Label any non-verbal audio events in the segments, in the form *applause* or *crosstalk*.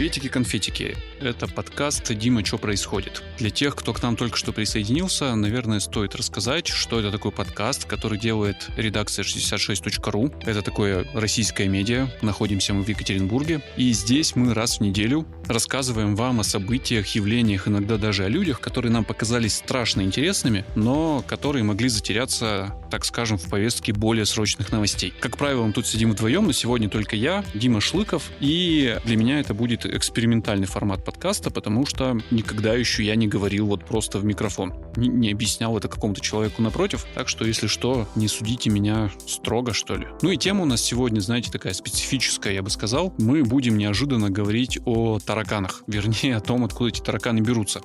Приветики-конфетики. Это подкаст «Дима, что происходит?». Для тех, кто к нам только что присоединился, наверное, стоит рассказать, что это такой подкаст, который делает редакция 66.ru. Это такое российское медиа. Находимся мы в Екатеринбурге. И здесь мы раз в неделю рассказываем вам о событиях, явлениях, иногда даже о людях, которые нам показались страшно интересными, но которые могли затеряться, так скажем, в повестке более срочных новостей. Как правило, мы тут сидим вдвоем, но сегодня только я, Дима Шлыков, и для меня это будет экспериментальный формат подкаста, потому что никогда еще я не говорил вот просто в микрофон. Не, не объяснял это какому-то человеку напротив, так что, если что, не судите меня строго, что ли. Ну и тема у нас сегодня, знаете, такая специфическая, я бы сказал. Мы будем неожиданно говорить о тараканах, вернее, о том, откуда эти тараканы берутся.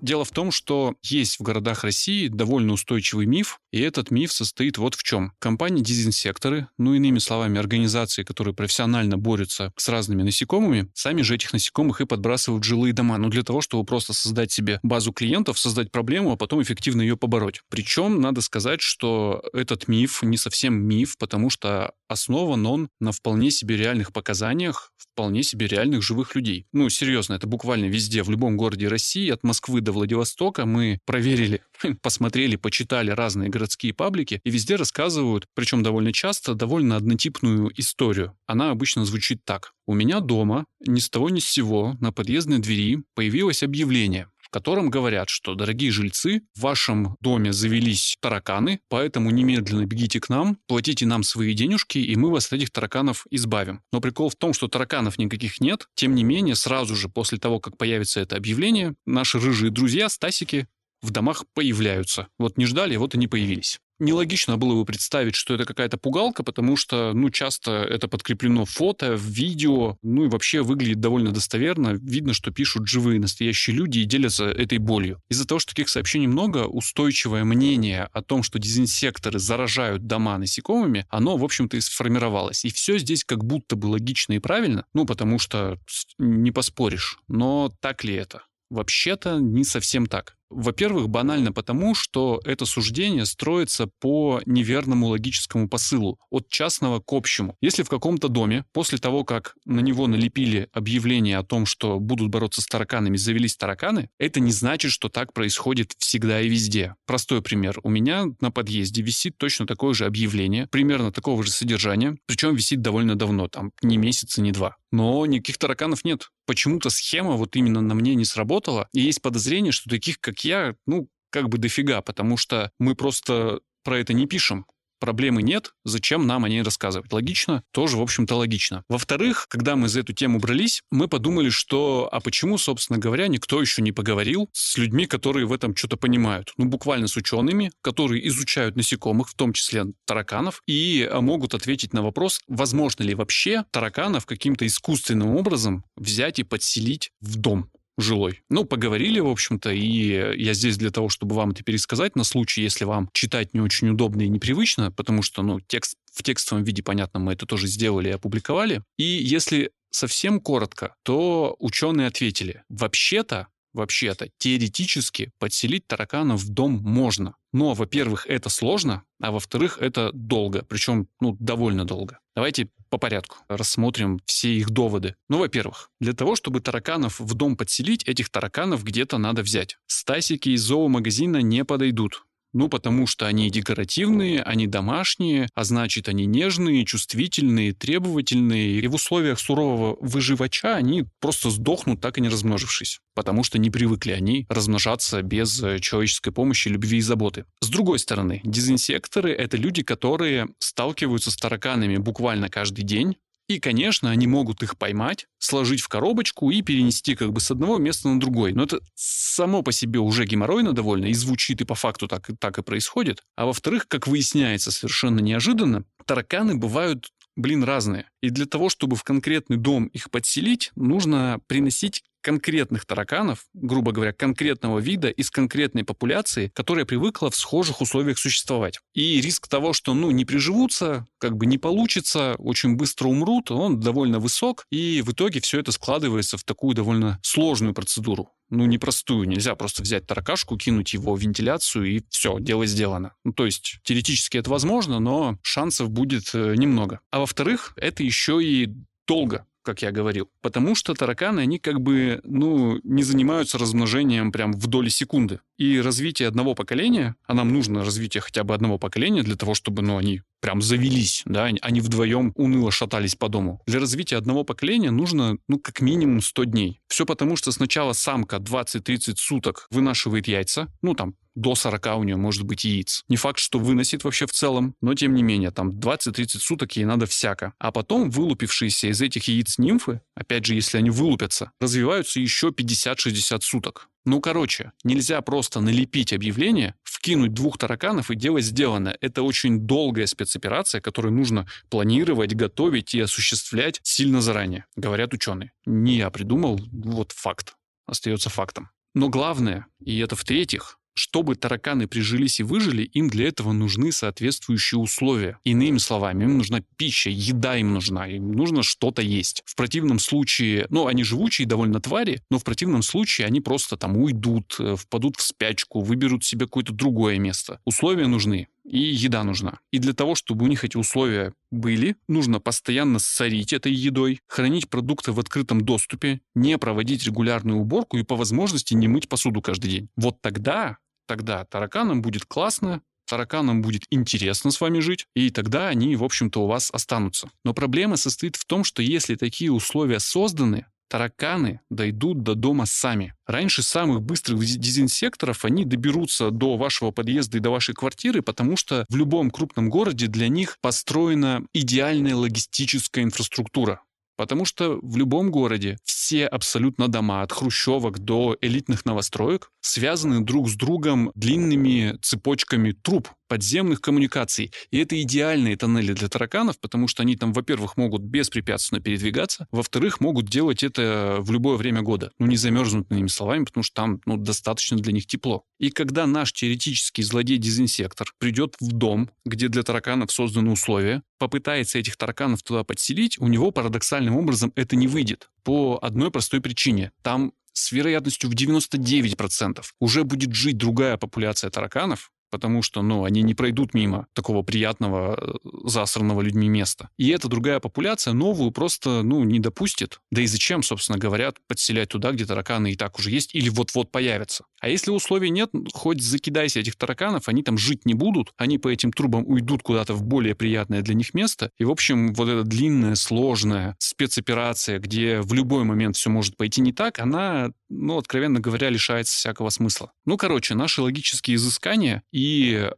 Дело в том, что есть в городах России довольно устойчивый миф, и этот миф состоит вот в чем. Компании-дезинсекторы, ну иными словами, организации, которые профессионально борются с разными насекомыми, сами же этих насекомых и подбрасывают в жилые дома, ну для того, чтобы просто создать себе базу клиентов, создать проблему, а потом эффективно ее побороть. Причем надо сказать, что этот миф не совсем миф, потому что основан он на вполне себе реальных показаниях, вполне себе реальных живых людей. Ну, серьезно, это буквально везде, в любом городе России, от Москвы до Владивостока мы проверили, *laughs* посмотрели, почитали разные городские паблики, и везде рассказывают, причем довольно часто, довольно однотипную историю. Она обычно звучит так. У меня дома ни с того ни с сего на подъездной двери появилось объявление в котором говорят, что, дорогие жильцы, в вашем доме завелись тараканы, поэтому немедленно бегите к нам, платите нам свои денежки, и мы вас от этих тараканов избавим. Но прикол в том, что тараканов никаких нет. Тем не менее, сразу же после того, как появится это объявление, наши рыжие друзья, стасики, в домах появляются. Вот не ждали, вот и не появились нелогично было бы представить, что это какая-то пугалка, потому что, ну, часто это подкреплено фото, видео, ну и вообще выглядит довольно достоверно. Видно, что пишут живые, настоящие люди и делятся этой болью. Из-за того, что таких сообщений много, устойчивое мнение о том, что дезинсекторы заражают дома насекомыми, оно, в общем-то, и сформировалось. И все здесь как будто бы логично и правильно, ну, потому что не поспоришь. Но так ли это? Вообще-то не совсем так. Во-первых, банально потому, что это суждение строится по неверному логическому посылу от частного к общему. Если в каком-то доме после того, как на него налепили объявление о том, что будут бороться с тараканами, завелись тараканы, это не значит, что так происходит всегда и везде. Простой пример. У меня на подъезде висит точно такое же объявление, примерно такого же содержания, причем висит довольно давно, там не месяца, не два. Но никаких тараканов нет. Почему-то схема вот именно на мне не сработала, и есть подозрение, что таких, как я, ну, как бы дофига, потому что мы просто про это не пишем проблемы нет, зачем нам о ней рассказывать? Логично? Тоже, в общем-то, логично. Во-вторых, когда мы за эту тему брались, мы подумали, что, а почему, собственно говоря, никто еще не поговорил с людьми, которые в этом что-то понимают? Ну, буквально с учеными, которые изучают насекомых, в том числе тараканов, и а, могут ответить на вопрос, возможно ли вообще тараканов каким-то искусственным образом взять и подселить в дом жилой. Ну, поговорили, в общем-то, и я здесь для того, чтобы вам это пересказать на случай, если вам читать не очень удобно и непривычно, потому что, ну, текст в текстовом виде, понятно, мы это тоже сделали и опубликовали. И если совсем коротко, то ученые ответили, вообще-то Вообще-то, теоретически подселить тараканов в дом можно. Но, во-первых, это сложно, а во-вторых, это долго, причем, ну, довольно долго. Давайте по порядку рассмотрим все их доводы. Ну, во-первых, для того, чтобы тараканов в дом подселить, этих тараканов где-то надо взять. Стасики из зоомагазина не подойдут. Ну, потому что они декоративные, они домашние, а значит, они нежные, чувствительные, требовательные. И в условиях сурового выживача они просто сдохнут, так и не размножившись. Потому что не привыкли они размножаться без э, человеческой помощи, любви и заботы. С другой стороны, дезинсекторы — это люди, которые сталкиваются с тараканами буквально каждый день, и, конечно, они могут их поймать, сложить в коробочку и перенести как бы с одного места на другой. Но это само по себе уже геморройно довольно и звучит, и по факту так, так и происходит. А во-вторых, как выясняется совершенно неожиданно, тараканы бывают блин, разные. И для того, чтобы в конкретный дом их подселить, нужно приносить конкретных тараканов, грубо говоря, конкретного вида из конкретной популяции, которая привыкла в схожих условиях существовать. И риск того, что, ну, не приживутся, как бы не получится, очень быстро умрут, он довольно высок, и в итоге все это складывается в такую довольно сложную процедуру ну, непростую. Нельзя просто взять таракашку, кинуть его в вентиляцию, и все, дело сделано. Ну, то есть, теоретически это возможно, но шансов будет э, немного. А во-вторых, это еще и долго как я говорил. Потому что тараканы, они как бы, ну, не занимаются размножением прям в доли секунды. И развитие одного поколения, а нам нужно развитие хотя бы одного поколения для того, чтобы, ну, они прям завелись, да, они вдвоем уныло шатались по дому. Для развития одного поколения нужно, ну, как минимум 100 дней. Все потому, что сначала самка 20-30 суток вынашивает яйца, ну, там, до 40 у нее может быть яиц. Не факт, что выносит вообще в целом, но тем не менее, там 20-30 суток ей надо всяко. А потом вылупившиеся из этих яиц нимфы, опять же, если они вылупятся, развиваются еще 50-60 суток. Ну, короче, нельзя просто налепить объявление, вкинуть двух тараканов и дело сделано. Это очень долгая спецоперация, которую нужно планировать, готовить и осуществлять сильно заранее, говорят ученые. Не я придумал, вот факт. Остается фактом. Но главное, и это в-третьих, чтобы тараканы прижились и выжили, им для этого нужны соответствующие условия. Иными словами, им нужна пища, еда им нужна, им нужно что-то есть. В противном случае, ну, они живучие довольно твари, но в противном случае они просто там уйдут, э, впадут в спячку, выберут себе какое-то другое место. Условия нужны и еда нужна. И для того, чтобы у них эти условия были, нужно постоянно сорить этой едой, хранить продукты в открытом доступе, не проводить регулярную уборку и по возможности не мыть посуду каждый день. Вот тогда тогда тараканам будет классно, тараканам будет интересно с вами жить, и тогда они, в общем-то, у вас останутся. Но проблема состоит в том, что если такие условия созданы, тараканы дойдут до дома сами. Раньше самых быстрых дезинсекторов они доберутся до вашего подъезда и до вашей квартиры, потому что в любом крупном городе для них построена идеальная логистическая инфраструктура. Потому что в любом городе все абсолютно дома, от хрущевок до элитных новостроек, связаны друг с другом длинными цепочками труб, подземных коммуникаций. И это идеальные тоннели для тараканов, потому что они там, во-первых, могут беспрепятственно передвигаться, во-вторых, могут делать это в любое время года. Ну, не замерзнут, иными словами, потому что там ну, достаточно для них тепло. И когда наш теоретический злодей-дезинсектор придет в дом, где для тараканов созданы условия, попытается этих тараканов туда подселить, у него парадоксальным образом это не выйдет. По одной простой причине. Там с вероятностью в 99% уже будет жить другая популяция тараканов, потому что, ну, они не пройдут мимо такого приятного, э, засранного людьми места. И эта другая популяция новую просто, ну, не допустит. Да и зачем, собственно говоря, подселять туда, где тараканы и так уже есть или вот-вот появятся. А если условий нет, хоть закидайся этих тараканов, они там жить не будут, они по этим трубам уйдут куда-то в более приятное для них место. И, в общем, вот эта длинная, сложная спецоперация, где в любой момент все может пойти не так, она, ну, откровенно говоря, лишается всякого смысла. Ну, короче, наши логические изыскания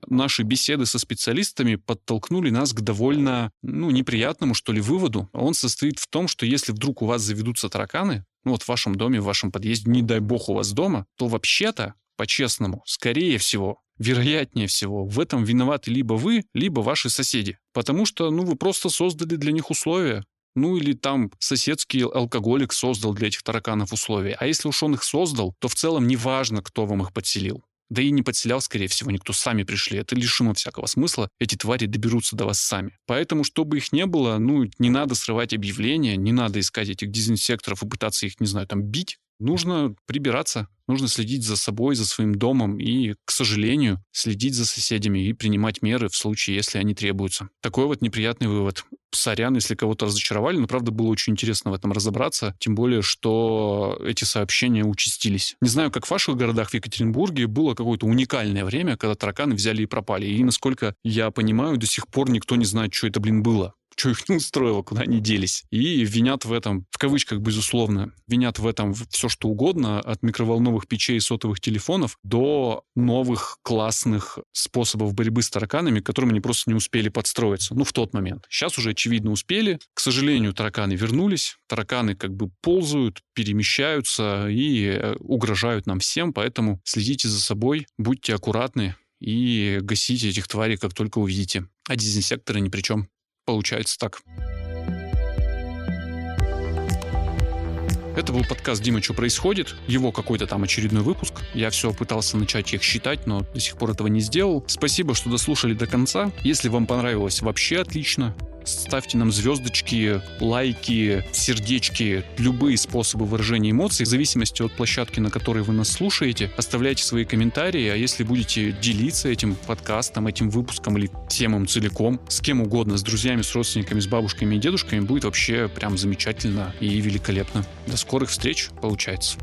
наши беседы со специалистами подтолкнули нас к довольно, ну, неприятному, что ли, выводу. Он состоит в том, что если вдруг у вас заведутся тараканы, ну вот в вашем доме, в вашем подъезде, не дай бог у вас дома, то вообще-то, по-честному, скорее всего, вероятнее всего, в этом виноваты либо вы, либо ваши соседи. Потому что, ну, вы просто создали для них условия. Ну или там соседский алкоголик создал для этих тараканов условия. А если уж он их создал, то в целом не важно, кто вам их подселил. Да и не подселял, скорее всего, никто сами пришли. Это лишено всякого смысла. Эти твари доберутся до вас сами. Поэтому, чтобы их не было, ну, не надо срывать объявления, не надо искать этих дезинсекторов и пытаться их, не знаю, там бить. Нужно прибираться, нужно следить за собой, за своим домом и, к сожалению, следить за соседями и принимать меры в случае, если они требуются. Такой вот неприятный вывод. Сорян, если кого-то разочаровали, но правда было очень интересно в этом разобраться, тем более, что эти сообщения участились. Не знаю, как в ваших городах в Екатеринбурге было какое-то уникальное время, когда тараканы взяли и пропали. И, насколько я понимаю, до сих пор никто не знает, что это, блин, было что их не устроило, куда они делись. И винят в этом, в кавычках, безусловно, винят в этом все, что угодно, от микроволновых печей и сотовых телефонов до новых классных способов борьбы с тараканами, к которым они просто не успели подстроиться. Ну, в тот момент. Сейчас уже, очевидно, успели. К сожалению, тараканы вернулись. Тараканы как бы ползают, перемещаются и э, угрожают нам всем, поэтому следите за собой, будьте аккуратны и гасите этих тварей, как только увидите. А дезинсекторы ни при чем. Получается так. Это был подкаст «Дима, что происходит?» Его какой-то там очередной выпуск. Я все пытался начать их считать, но до сих пор этого не сделал. Спасибо, что дослушали до конца. Если вам понравилось, вообще отлично. Ставьте нам звездочки, лайки, сердечки, любые способы выражения эмоций, в зависимости от площадки, на которой вы нас слушаете. Оставляйте свои комментарии, а если будете делиться этим подкастом, этим выпуском или темам целиком, с кем угодно, с друзьями, с родственниками, с бабушками и дедушками, будет вообще прям замечательно и великолепно. До скорых встреч, получается.